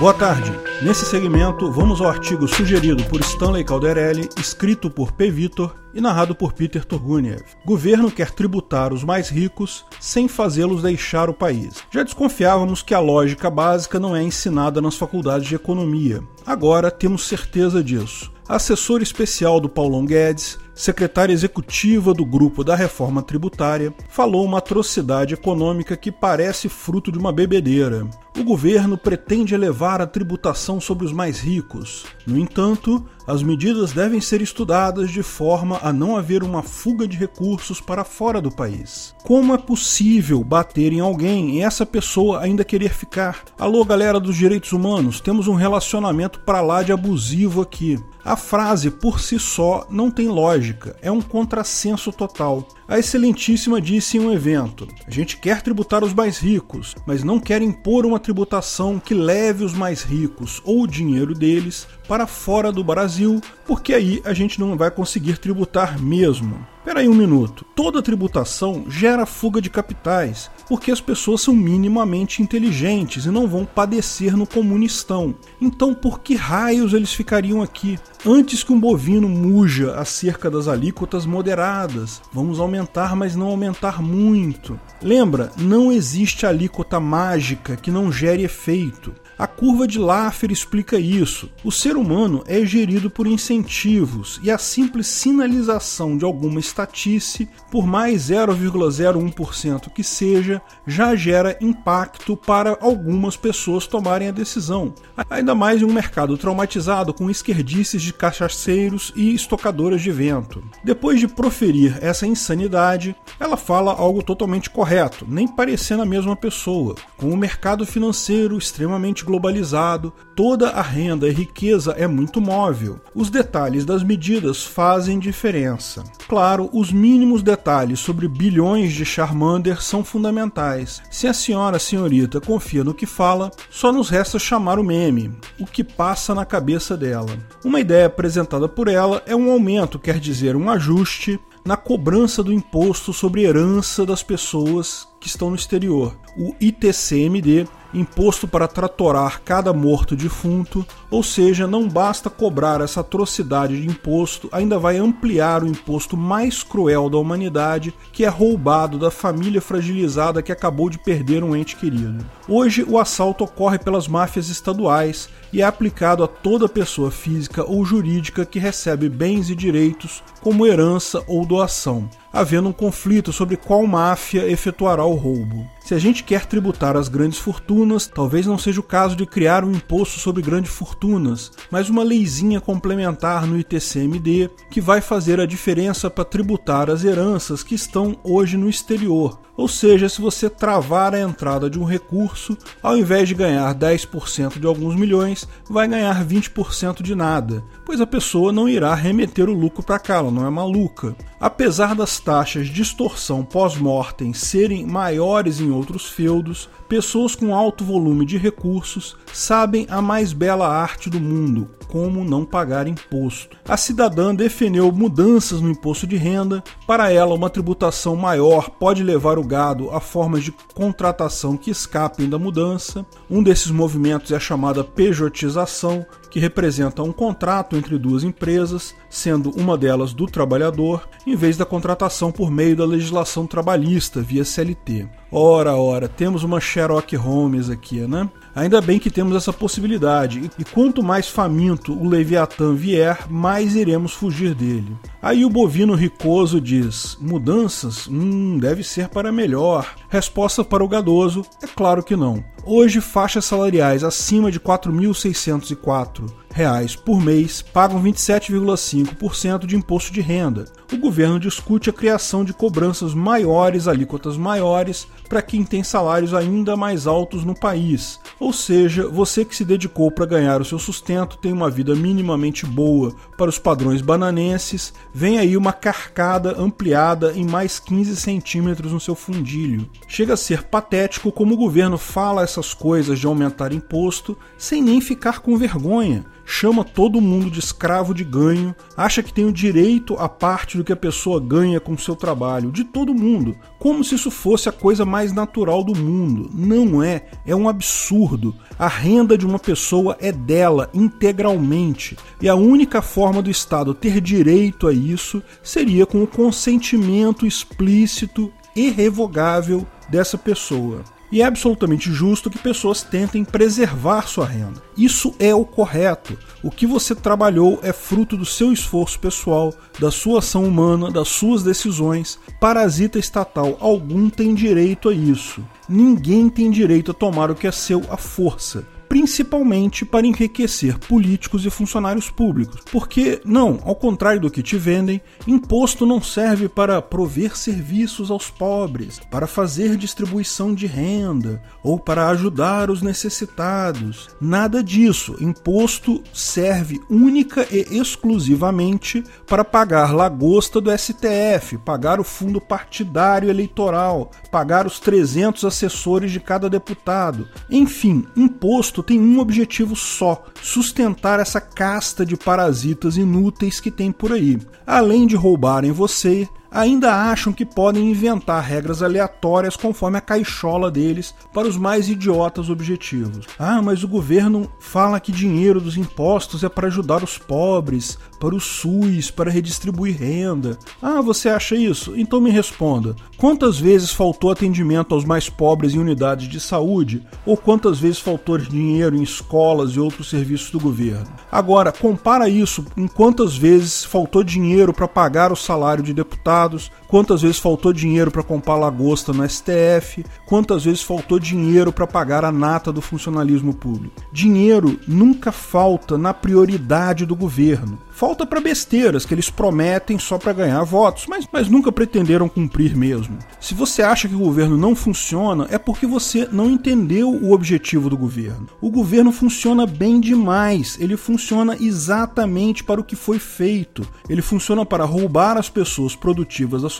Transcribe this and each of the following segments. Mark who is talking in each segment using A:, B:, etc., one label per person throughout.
A: Boa tarde. Nesse segmento, vamos ao artigo sugerido por Stanley Calderelli, escrito por P. Vitor e narrado por Peter Turguniev. Governo quer tributar os mais ricos sem fazê-los deixar o país. Já desconfiávamos que a lógica básica não é ensinada nas faculdades de economia. Agora temos certeza disso. A assessora especial do Paulão Guedes secretária executiva do grupo da reforma tributária, falou uma atrocidade econômica que parece fruto de uma bebedeira. O governo pretende elevar a tributação sobre os mais ricos. No entanto, as medidas devem ser estudadas de forma a não haver uma fuga de recursos para fora do país. Como é possível bater em alguém e essa pessoa ainda querer ficar? Alô, galera dos direitos humanos, temos um relacionamento para lá de abusivo aqui. A frase por si só não tem lógica, é um contrassenso total. A Excelentíssima disse em um evento: a gente quer tributar os mais ricos, mas não quer impor uma tributação que leve os mais ricos ou o dinheiro deles para fora do Brasil, porque aí a gente não vai conseguir tributar mesmo. Peraí um minuto. Toda tributação gera fuga de capitais, porque as pessoas são minimamente inteligentes e não vão padecer no comunistão. Então, por que raios eles ficariam aqui? Antes que um bovino muja acerca das alíquotas moderadas, vamos aumentar, mas não aumentar muito. Lembra, não existe alíquota mágica que não gere efeito. A curva de Laffer explica isso. O ser humano é gerido por incentivos e a simples sinalização de alguma estatice, por mais 0,01% que seja, já gera impacto para algumas pessoas tomarem a decisão. Ainda mais em um mercado traumatizado com esquerdices de cachaceiros e estocadoras de vento. Depois de proferir essa insanidade, ela fala algo totalmente correto, nem parecendo a mesma pessoa. Com o mercado financeiro extremamente globalizado, toda a renda e riqueza é muito móvel. Os detalhes das medidas fazem diferença. Claro, os mínimos detalhes sobre bilhões de Charmander são fundamentais. Se a senhora senhorita confia no que fala, só nos resta chamar o meme, o que passa na cabeça dela. Uma ideia apresentada por ela é um aumento, quer dizer, um ajuste na cobrança do imposto sobre herança das pessoas que estão no exterior. O ITCMD imposto para tratorar cada morto defunto, ou seja, não basta cobrar essa atrocidade de imposto, ainda vai ampliar o imposto mais cruel da humanidade, que é roubado da família fragilizada que acabou de perder um ente querido. Hoje, o assalto ocorre pelas máfias estaduais e é aplicado a toda pessoa física ou jurídica que recebe bens e direitos como herança ou doação havendo um conflito sobre qual máfia efetuará o roubo. Se a gente quer tributar as grandes fortunas, talvez não seja o caso de criar um imposto sobre grandes fortunas, mas uma leizinha complementar no ITCMD que vai fazer a diferença para tributar as heranças que estão hoje no exterior. Ou seja, se você travar a entrada de um recurso, ao invés de ganhar 10% de alguns milhões, vai ganhar 20% de nada, pois a pessoa não irá remeter o lucro para cá, ela não é maluca. Apesar das taxas de extorsão pós-mortem serem maiores em outros feudos, pessoas com alto volume de recursos sabem a mais bela arte do mundo, como não pagar imposto. A cidadã defendeu mudanças no imposto de renda. Para ela, uma tributação maior pode levar o gado a formas de contratação que escapem da mudança. Um desses movimentos é a chamada pejotização, que representa um contrato entre duas empresas, sendo uma delas do trabalhador, em vez da contratação por meio da legislação trabalhista via CLT. Ora, ora, temos uma Sherlock Holmes aqui, né? Ainda bem que temos essa possibilidade, e quanto mais faminto o Leviatã vier, mais iremos fugir dele. Aí o bovino ricoso diz: mudanças? Hum, deve ser para melhor. Resposta para o gadoso: é claro que não. Hoje, faixas salariais acima de 4.604 reais por mês pagam 27,5% de imposto de renda. O governo discute a criação de cobranças maiores, alíquotas maiores, para quem tem salários ainda mais altos no país. Ou seja, você que se dedicou para ganhar o seu sustento tem uma vida minimamente boa para os padrões bananenses, vem aí uma carcada ampliada em mais 15 centímetros no seu fundilho. Chega a ser patético como o governo fala essas coisas de aumentar imposto sem nem ficar com vergonha chama todo mundo de escravo de ganho, acha que tem o direito a parte do que a pessoa ganha com seu trabalho, de todo mundo, como se isso fosse a coisa mais natural do mundo. Não é, é um absurdo. A renda de uma pessoa é dela integralmente, e a única forma do Estado ter direito a isso seria com o consentimento explícito irrevogável dessa pessoa. E é absolutamente justo que pessoas tentem preservar sua renda. Isso é o correto. O que você trabalhou é fruto do seu esforço pessoal, da sua ação humana, das suas decisões. Parasita estatal algum tem direito a isso. Ninguém tem direito a tomar o que é seu à força principalmente para enriquecer políticos e funcionários públicos. Porque, não, ao contrário do que te vendem, imposto não serve para prover serviços aos pobres, para fazer distribuição de renda ou para ajudar os necessitados. Nada disso. Imposto serve única e exclusivamente para pagar lagosta do STF, pagar o fundo partidário eleitoral, pagar os 300 assessores de cada deputado. Enfim, imposto tem um objetivo só: sustentar essa casta de parasitas inúteis que tem por aí. Além de roubarem você, ainda acham que podem inventar regras aleatórias conforme a caixola deles para os mais idiotas objetivos. Ah, mas o governo fala que dinheiro dos impostos é para ajudar os pobres, para o SUS, para redistribuir renda. Ah, você acha isso? Então me responda: quantas vezes faltou atendimento aos mais pobres em unidades de saúde? Ou quantas vezes faltou dinheiro em escolas e outros serviços do governo? Agora, compara isso com quantas vezes faltou dinheiro para pagar o salário de deputados deputados, quantas vezes faltou dinheiro para comprar lagosta no STF, quantas vezes faltou dinheiro para pagar a nata do funcionalismo público. Dinheiro nunca falta na prioridade do governo. Falta para besteiras que eles prometem só para ganhar votos, mas, mas nunca pretenderam cumprir mesmo. Se você acha que o governo não funciona, é porque você não entendeu o objetivo do governo. O governo funciona bem demais, ele funciona exatamente para o que foi feito. Ele funciona para roubar as pessoas produtivas da sociedade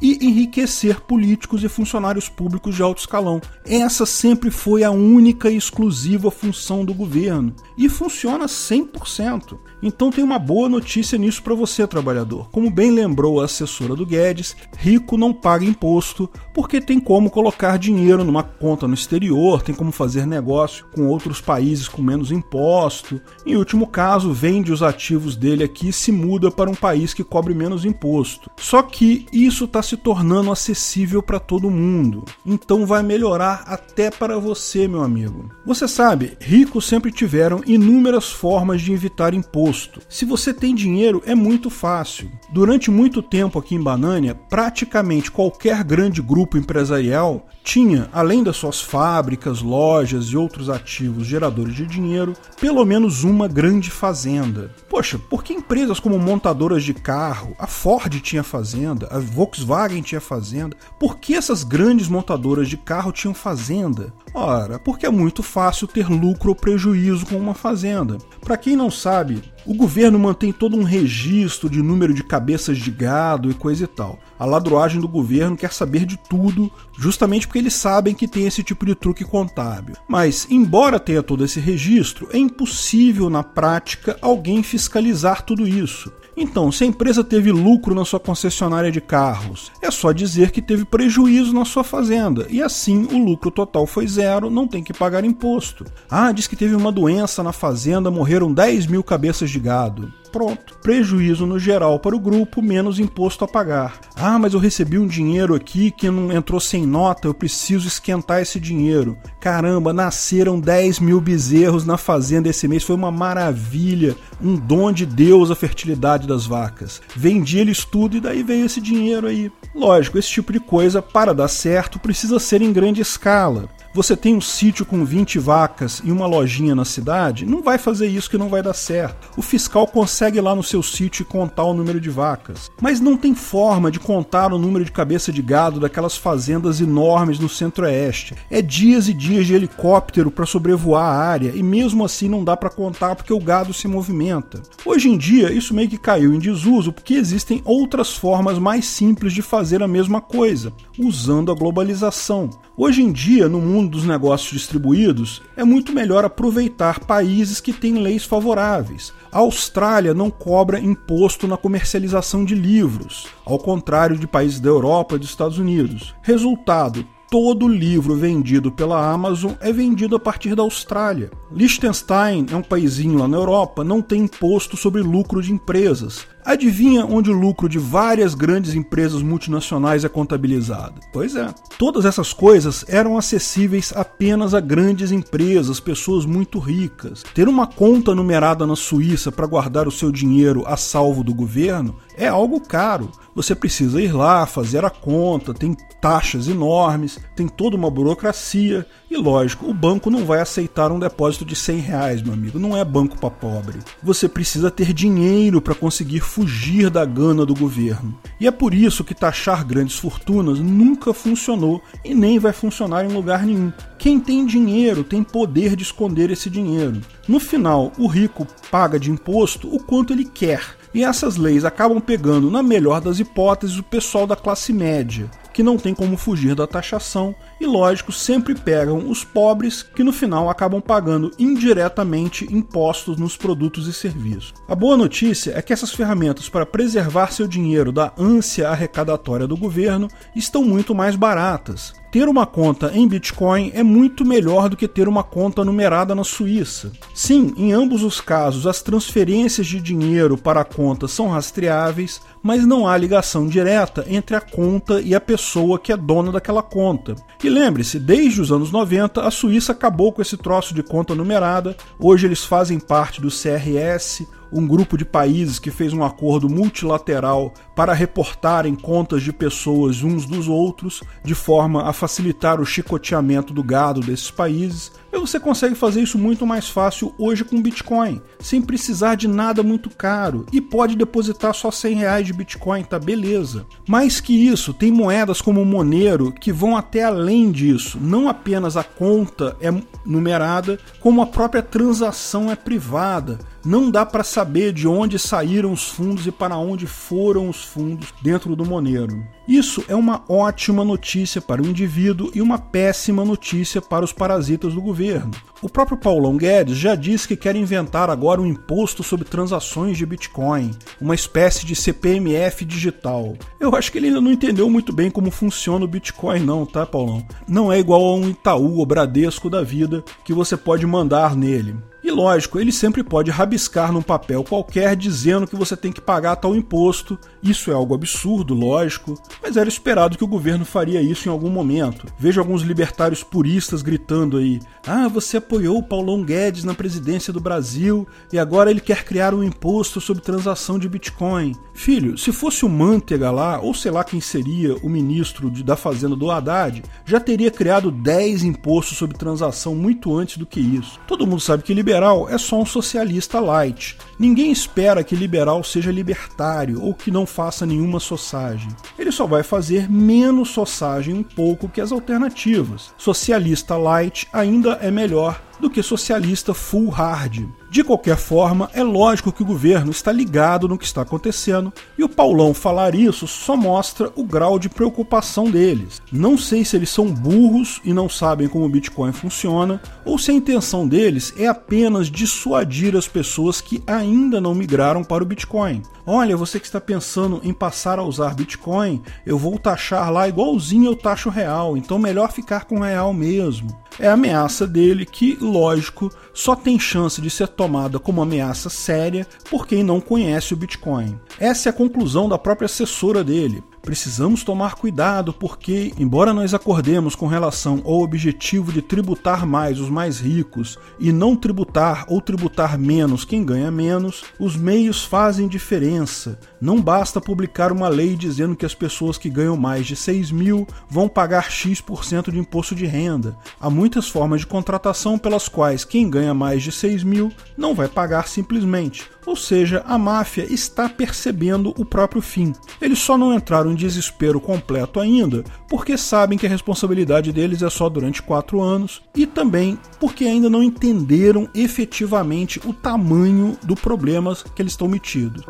A: e enriquecer políticos e funcionários públicos de alto escalão. Essa sempre foi a única e exclusiva função do governo e funciona 100%. Então tem uma boa notícia nisso para você, trabalhador. Como bem lembrou a assessora do Guedes, rico não paga imposto porque tem como colocar dinheiro numa conta no exterior, tem como fazer negócio com outros países com menos imposto. Em último caso, vende os ativos dele aqui e se muda para um país que cobre menos imposto. Só que isso está se tornando acessível para todo mundo. Então vai melhorar até para você, meu amigo. Você sabe, ricos sempre tiveram inúmeras formas de evitar imposto. Se você tem dinheiro, é muito fácil. Durante muito tempo aqui em Banânia, praticamente qualquer grande grupo empresarial tinha, além das suas fábricas, lojas e outros ativos geradores de dinheiro, pelo menos uma grande fazenda. Poxa, por que empresas como montadoras de carro, a Ford tinha fazenda, a Volkswagen tinha fazenda, por que essas grandes montadoras de carro tinham fazenda? Ora, porque é muito fácil ter lucro ou prejuízo com uma fazenda. Para quem não sabe, o governo mantém todo um registro de número de cabeças de gado e coisa e tal. A ladroagem do governo quer saber de tudo, justamente porque eles sabem que tem esse tipo de truque contábil. Mas, embora tenha todo esse registro, é impossível na prática alguém fiscalizar tudo isso. Então, se a empresa teve lucro na sua concessionária de carros, é só dizer que teve prejuízo na sua fazenda, e assim o lucro total foi zero, não tem que pagar imposto. Ah, diz que teve uma doença na fazenda, morreram 10 mil cabeças de gado. Pronto. Prejuízo no geral para o grupo, menos imposto a pagar. Ah, mas eu recebi um dinheiro aqui que não entrou sem nota, eu preciso esquentar esse dinheiro. Caramba, nasceram 10 mil bezerros na fazenda esse mês, foi uma maravilha, um dom de Deus a fertilidade das vacas. Vendi eles tudo e daí veio esse dinheiro aí. Lógico, esse tipo de coisa, para dar certo, precisa ser em grande escala você tem um sítio com 20 vacas e uma lojinha na cidade, não vai fazer isso que não vai dar certo. O fiscal consegue ir lá no seu sítio e contar o número de vacas, mas não tem forma de contar o número de cabeça de gado daquelas fazendas enormes no centro-oeste. É dias e dias de helicóptero para sobrevoar a área e mesmo assim não dá para contar porque o gado se movimenta. Hoje em dia, isso meio que caiu em desuso porque existem outras formas mais simples de fazer a mesma coisa, usando a globalização. Hoje em dia, no mundo mundo dos negócios distribuídos, é muito melhor aproveitar países que têm leis favoráveis. A Austrália não cobra imposto na comercialização de livros, ao contrário de países da Europa e dos Estados Unidos. Resultado: todo livro vendido pela Amazon é vendido a partir da Austrália. Liechtenstein é um paísinho lá na Europa, não tem imposto sobre lucro de empresas. Adivinha onde o lucro de várias grandes empresas multinacionais é contabilizado? Pois é. Todas essas coisas eram acessíveis apenas a grandes empresas, pessoas muito ricas. Ter uma conta numerada na Suíça para guardar o seu dinheiro a salvo do governo é algo caro. Você precisa ir lá, fazer a conta, tem taxas enormes, tem toda uma burocracia e, lógico, o banco não vai aceitar um depósito de 100 reais, meu amigo. Não é banco para pobre. Você precisa ter dinheiro para conseguir fugir da gana do governo. E é por isso que taxar grandes fortunas nunca funcionou e nem vai funcionar em lugar nenhum. Quem tem dinheiro tem poder de esconder esse dinheiro. No final, o rico paga de imposto o quanto ele quer. E essas leis acabam pegando, na melhor das hipóteses, o pessoal da classe média, que não tem como fugir da taxação, e lógico, sempre pegam os pobres que no final acabam pagando indiretamente impostos nos produtos e serviços. A boa notícia é que essas ferramentas para preservar seu dinheiro da ânsia arrecadatória do governo estão muito mais baratas. Ter uma conta em Bitcoin é muito melhor do que ter uma conta numerada na Suíça. Sim, em ambos os casos, as transferências de dinheiro para a conta são rastreáveis, mas não há ligação direta entre a conta e a pessoa que é dona daquela conta. E lembre-se, desde os anos 90, a Suíça acabou com esse troço de conta numerada. Hoje eles fazem parte do CRS, um grupo de países que fez um acordo multilateral para reportarem contas de pessoas uns dos outros, de forma a facilitar o chicoteamento do gado desses países. Você consegue fazer isso muito mais fácil hoje com Bitcoin, sem precisar de nada muito caro, e pode depositar só 100 reais de Bitcoin, tá beleza. Mais que isso, tem moedas como o Monero que vão até além disso. Não apenas a conta é numerada, como a própria transação é privada. Não dá para saber de onde saíram os fundos e para onde foram os fundos dentro do Monero. Isso é uma ótima notícia para o indivíduo e uma péssima notícia para os parasitas do governo. O próprio Paulão Guedes já disse que quer inventar agora um imposto sobre transações de Bitcoin, uma espécie de CPMF digital. Eu acho que ele ainda não entendeu muito bem como funciona o Bitcoin, não, tá, Paulão? Não é igual a um Itaú ou Bradesco da vida que você pode mandar nele. E lógico, ele sempre pode rabiscar num papel qualquer dizendo que você tem que pagar tal imposto. Isso é algo absurdo, lógico, mas era esperado que o governo faria isso em algum momento. Vejo alguns libertários puristas gritando aí: "Ah, você apoiou o Paulão Guedes na presidência do Brasil e agora ele quer criar um imposto sobre transação de Bitcoin". Filho, se fosse o Manteiga lá, ou sei lá quem seria o ministro de, da Fazenda do Haddad, já teria criado 10 impostos sobre transação muito antes do que isso. Todo mundo sabe que liberal é só um socialista light. Ninguém espera que liberal seja libertário ou que não faça nenhuma sossagem. Ele só vai fazer menos sossagem um pouco que as alternativas. Socialista light ainda é melhor do que socialista full hard. De qualquer forma, é lógico que o governo está ligado no que está acontecendo e o Paulão falar isso só mostra o grau de preocupação deles. Não sei se eles são burros e não sabem como o Bitcoin funciona ou se a intenção deles é apenas dissuadir as pessoas que ainda não migraram para o Bitcoin. Olha, você que está pensando em passar a usar Bitcoin, eu vou taxar lá igualzinho eu taxo real, então melhor ficar com real mesmo. É a ameaça dele que, lógico, só tem chance de ser tomada como ameaça séria por quem não conhece o Bitcoin. Essa é a conclusão da própria assessora dele. Precisamos tomar cuidado porque, embora nós acordemos com relação ao objetivo de tributar mais os mais ricos e não tributar ou tributar menos quem ganha menos, os meios fazem diferença. Não basta publicar uma lei dizendo que as pessoas que ganham mais de 6 mil vão pagar X% de imposto de renda. Há muitas formas de contratação pelas quais quem ganha mais de 6 mil não vai pagar simplesmente. Ou seja, a máfia está percebendo o próprio fim. Eles só não entraram em desespero completo ainda, porque sabem que a responsabilidade deles é só durante quatro anos, e também porque ainda não entenderam efetivamente o tamanho do problema que eles estão metidos.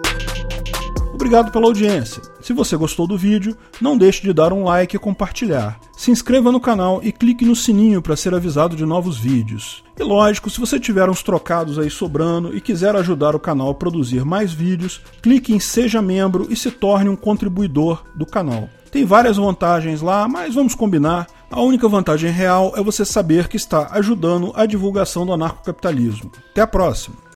A: Obrigado pela audiência. Se você gostou do vídeo, não deixe de dar um like e compartilhar. Se inscreva no canal e clique no sininho para ser avisado de novos vídeos. E lógico, se você tiver uns trocados aí sobrando e quiser ajudar o canal a produzir mais vídeos, clique em Seja Membro e se torne um contribuidor do canal. Tem várias vantagens lá, mas vamos combinar. A única vantagem real é você saber que está ajudando a divulgação do anarcocapitalismo. Até a próxima!